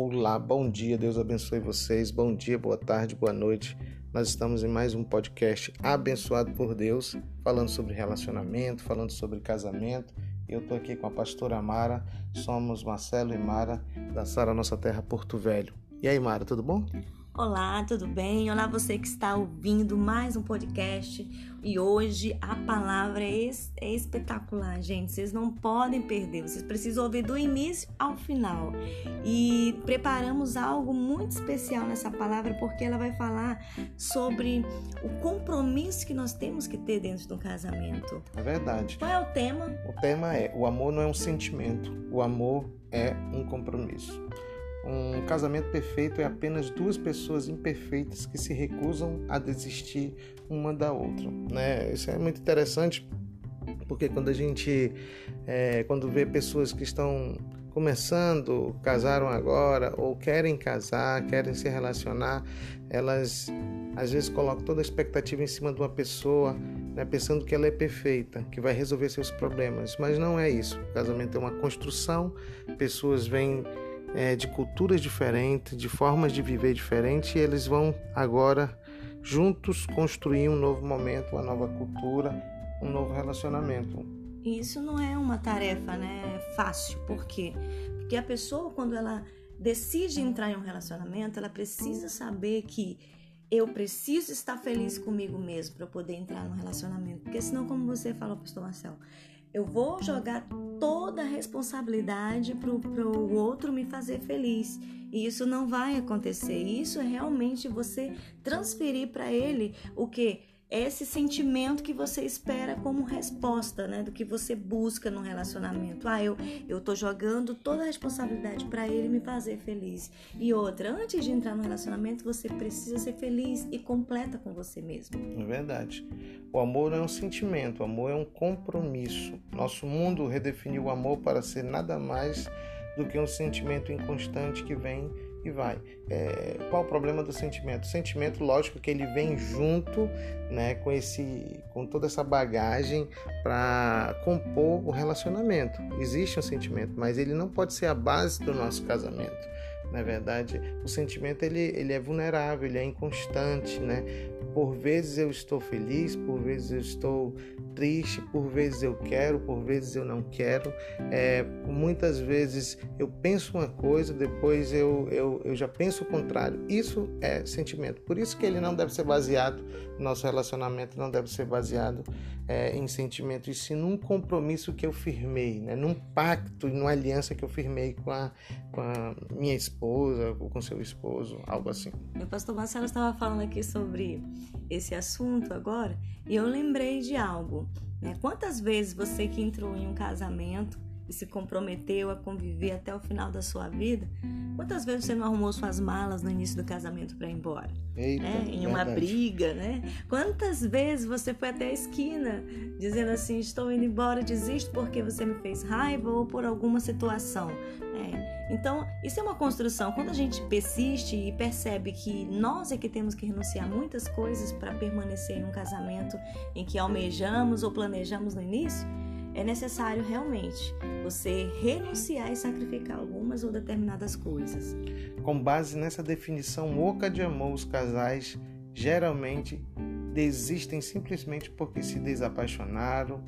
Olá, bom dia, Deus abençoe vocês. Bom dia, boa tarde, boa noite. Nós estamos em mais um podcast abençoado por Deus, falando sobre relacionamento, falando sobre casamento. Eu estou aqui com a pastora Mara, somos Marcelo e Mara da Sara Nossa Terra Porto Velho. E aí, Mara, tudo bom? Olá, tudo bem? Olá, você que está ouvindo mais um podcast. E hoje a palavra é, é, espetacular, gente. Vocês não podem perder, vocês precisam ouvir do início ao final. E preparamos algo muito especial nessa palavra, porque ela vai falar sobre o compromisso que nós temos que ter dentro do casamento. É verdade. Qual é o tema? O tema é: o amor não é um sentimento, o amor é um compromisso. Um casamento perfeito é apenas duas pessoas imperfeitas que se recusam a desistir uma da outra. Né? Isso é muito interessante porque quando a gente é, quando vê pessoas que estão começando, casaram agora ou querem casar, querem se relacionar, elas às vezes colocam toda a expectativa em cima de uma pessoa, né, pensando que ela é perfeita, que vai resolver seus problemas, mas não é isso. O casamento é uma construção, pessoas vêm é, de culturas diferentes, de formas de viver diferentes, e eles vão agora juntos construir um novo momento, uma nova cultura, um novo relacionamento. Isso não é uma tarefa, né, fácil. Por quê? Porque a pessoa quando ela decide entrar em um relacionamento, ela precisa saber que eu preciso estar feliz comigo mesmo para poder entrar no relacionamento. Porque senão, como você falou, pastor Marcelo, eu vou jogar toda a responsabilidade para o outro me fazer feliz. E isso não vai acontecer. Isso é realmente você transferir para ele o que? Esse sentimento que você espera como resposta, né, do que você busca no relacionamento. Ah, eu eu tô jogando toda a responsabilidade para ele me fazer feliz. E outra, antes de entrar no relacionamento, você precisa ser feliz e completa com você mesmo. É verdade. O amor é um sentimento, o amor é um compromisso. Nosso mundo redefiniu o amor para ser nada mais do que um sentimento inconstante que vem e vai. É, qual o problema do sentimento? O sentimento, lógico, que ele vem junto, né, com esse, com toda essa bagagem para compor o relacionamento. Existe um sentimento, mas ele não pode ser a base do nosso casamento. Na verdade, o sentimento ele, ele é vulnerável, ele é inconstante, né? Por vezes eu estou feliz, por vezes eu estou triste, por vezes eu quero, por vezes eu não quero. É, muitas vezes eu penso uma coisa, depois eu, eu, eu já penso o contrário. Isso é sentimento. Por isso que ele não deve ser baseado, nosso relacionamento não deve ser baseado é, em sentimento, e sim num compromisso que eu firmei, né? num pacto, numa aliança que eu firmei com a, com a minha esposa, ou com seu esposo, algo assim. O pastor Marcelo estava falando aqui sobre esse assunto agora, e eu lembrei de algo. Né? Quantas vezes você que entrou em um casamento e se comprometeu a conviver até o final da sua vida, quantas vezes você não arrumou suas malas no início do casamento para ir embora? Eita, né? Em uma verdade. briga, né? Quantas vezes você foi até a esquina dizendo assim: estou indo embora, desisto porque você me fez raiva ou por alguma situação? Né? Então, isso é uma construção. Quando a gente persiste e percebe que nós é que temos que renunciar muitas coisas para permanecer em um casamento em que almejamos ou planejamos no início, é necessário realmente você renunciar e sacrificar algumas ou determinadas coisas. Com base nessa definição oca de amor, os casais geralmente desistem simplesmente porque se desapaixonaram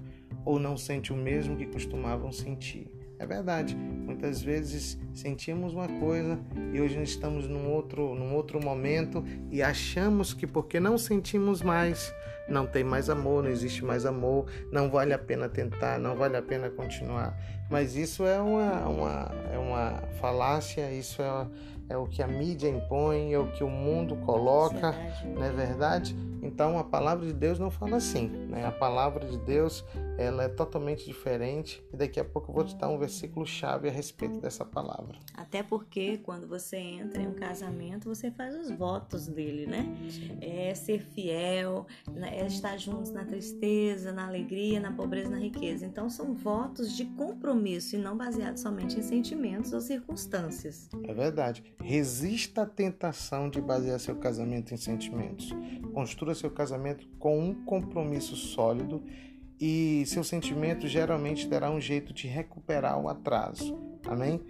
ou não sentem o mesmo que costumavam sentir. É verdade, muitas vezes sentimos uma coisa e hoje estamos num outro, num outro momento e achamos que porque não sentimos mais, não tem mais amor, não existe mais amor, não vale a pena tentar, não vale a pena continuar. Mas isso é uma, uma, é uma falácia, isso é, é o que a mídia impõe, é o que o mundo coloca, não é verdade? Então a palavra de Deus não fala assim, né? A palavra de Deus ela é totalmente diferente e daqui a pouco eu vou te dar um versículo chave a respeito dessa palavra. Até porque quando você entra em um casamento você faz os votos dele, né? É ser fiel, né? é estar juntos na tristeza, na alegria, na pobreza, na riqueza. Então são votos de compromisso e não baseados somente em sentimentos ou circunstâncias. É verdade. Resista à tentação de basear seu casamento em sentimentos. Construa seu casamento com um compromisso sólido e seu sentimento geralmente terá um jeito de recuperar o atraso. Amém?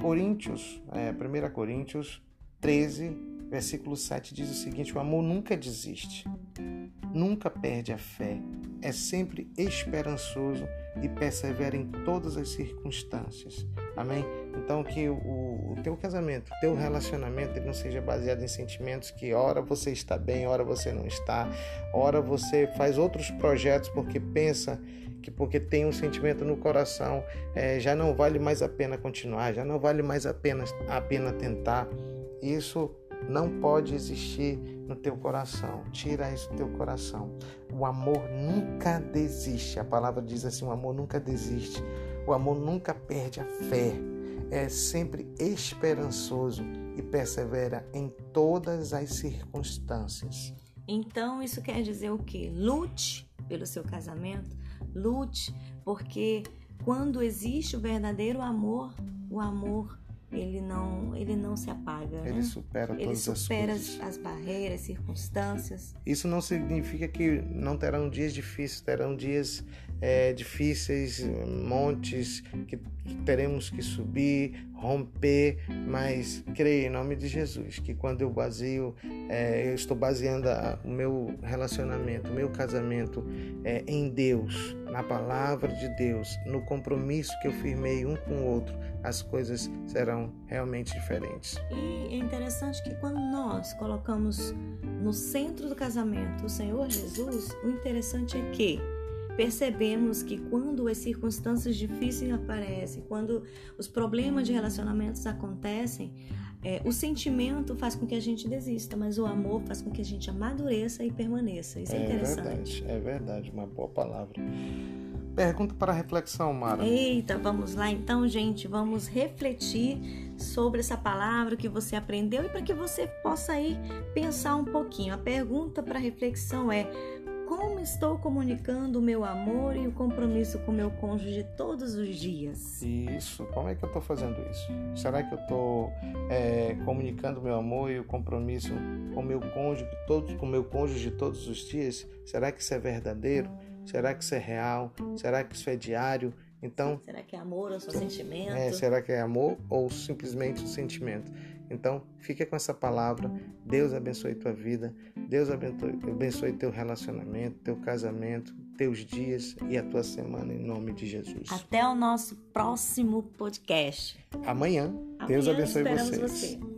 Coríntios, é, 1 Coríntios 13, versículo 7 diz o seguinte: O amor nunca desiste, nunca perde a fé, é sempre esperançoso e persevera em todas as circunstâncias. Amém? Então que o, o teu casamento, o teu relacionamento, ele não seja baseado em sentimentos que ora você está bem, ora você não está, ora você faz outros projetos porque pensa que porque tem um sentimento no coração é, já não vale mais a pena continuar, já não vale mais a pena, a pena tentar. Isso não pode existir no teu coração. Tira isso do teu coração. O amor nunca desiste. A palavra diz assim: o amor nunca desiste. O amor nunca perde a fé. É sempre esperançoso e persevera em todas as circunstâncias. Então, isso quer dizer o quê? Lute pelo seu casamento, lute, porque quando existe o verdadeiro amor, o amor ele não, ele não se apaga. Ele né? supera ele todas supera as coisas. as barreiras, circunstâncias. Isso não significa que não terão dias difíceis, terão dias é, difíceis, montes que teremos que subir, romper, mas creio em nome de Jesus que quando eu baseio, é, eu estou baseando a, o meu relacionamento, o meu casamento é, em Deus, na palavra de Deus, no compromisso que eu firmei um com o outro, as coisas serão realmente diferentes. E é interessante que quando nós colocamos no centro do casamento o Senhor Jesus, o interessante é que percebemos que quando as circunstâncias difíceis aparecem, quando os problemas de relacionamentos acontecem, é, o sentimento faz com que a gente desista, mas o amor faz com que a gente amadureça e permaneça. Isso é, é interessante. verdade, é verdade, uma boa palavra. Pergunta para reflexão, Mara. Eita, vamos lá então, gente. Vamos refletir sobre essa palavra que você aprendeu e para que você possa aí pensar um pouquinho. A pergunta para reflexão é: como estou comunicando o meu amor e o compromisso com o meu cônjuge todos os dias? Isso, como é que eu estou fazendo isso? Será que eu estou é, comunicando o meu amor e o compromisso com o meu cônjuge, todos, com meu cônjuge todos os dias? Será que isso é verdadeiro? Será que isso é real? Será que isso é diário? Então, será que é amor ou só sentimento? É, será que é amor ou simplesmente um sentimento? Então, fica com essa palavra. Deus abençoe tua vida. Deus abençoe, abençoe teu relacionamento, teu casamento, teus dias e a tua semana em nome de Jesus. Até o nosso próximo podcast. Amanhã, Amanhã Deus abençoe vocês. você.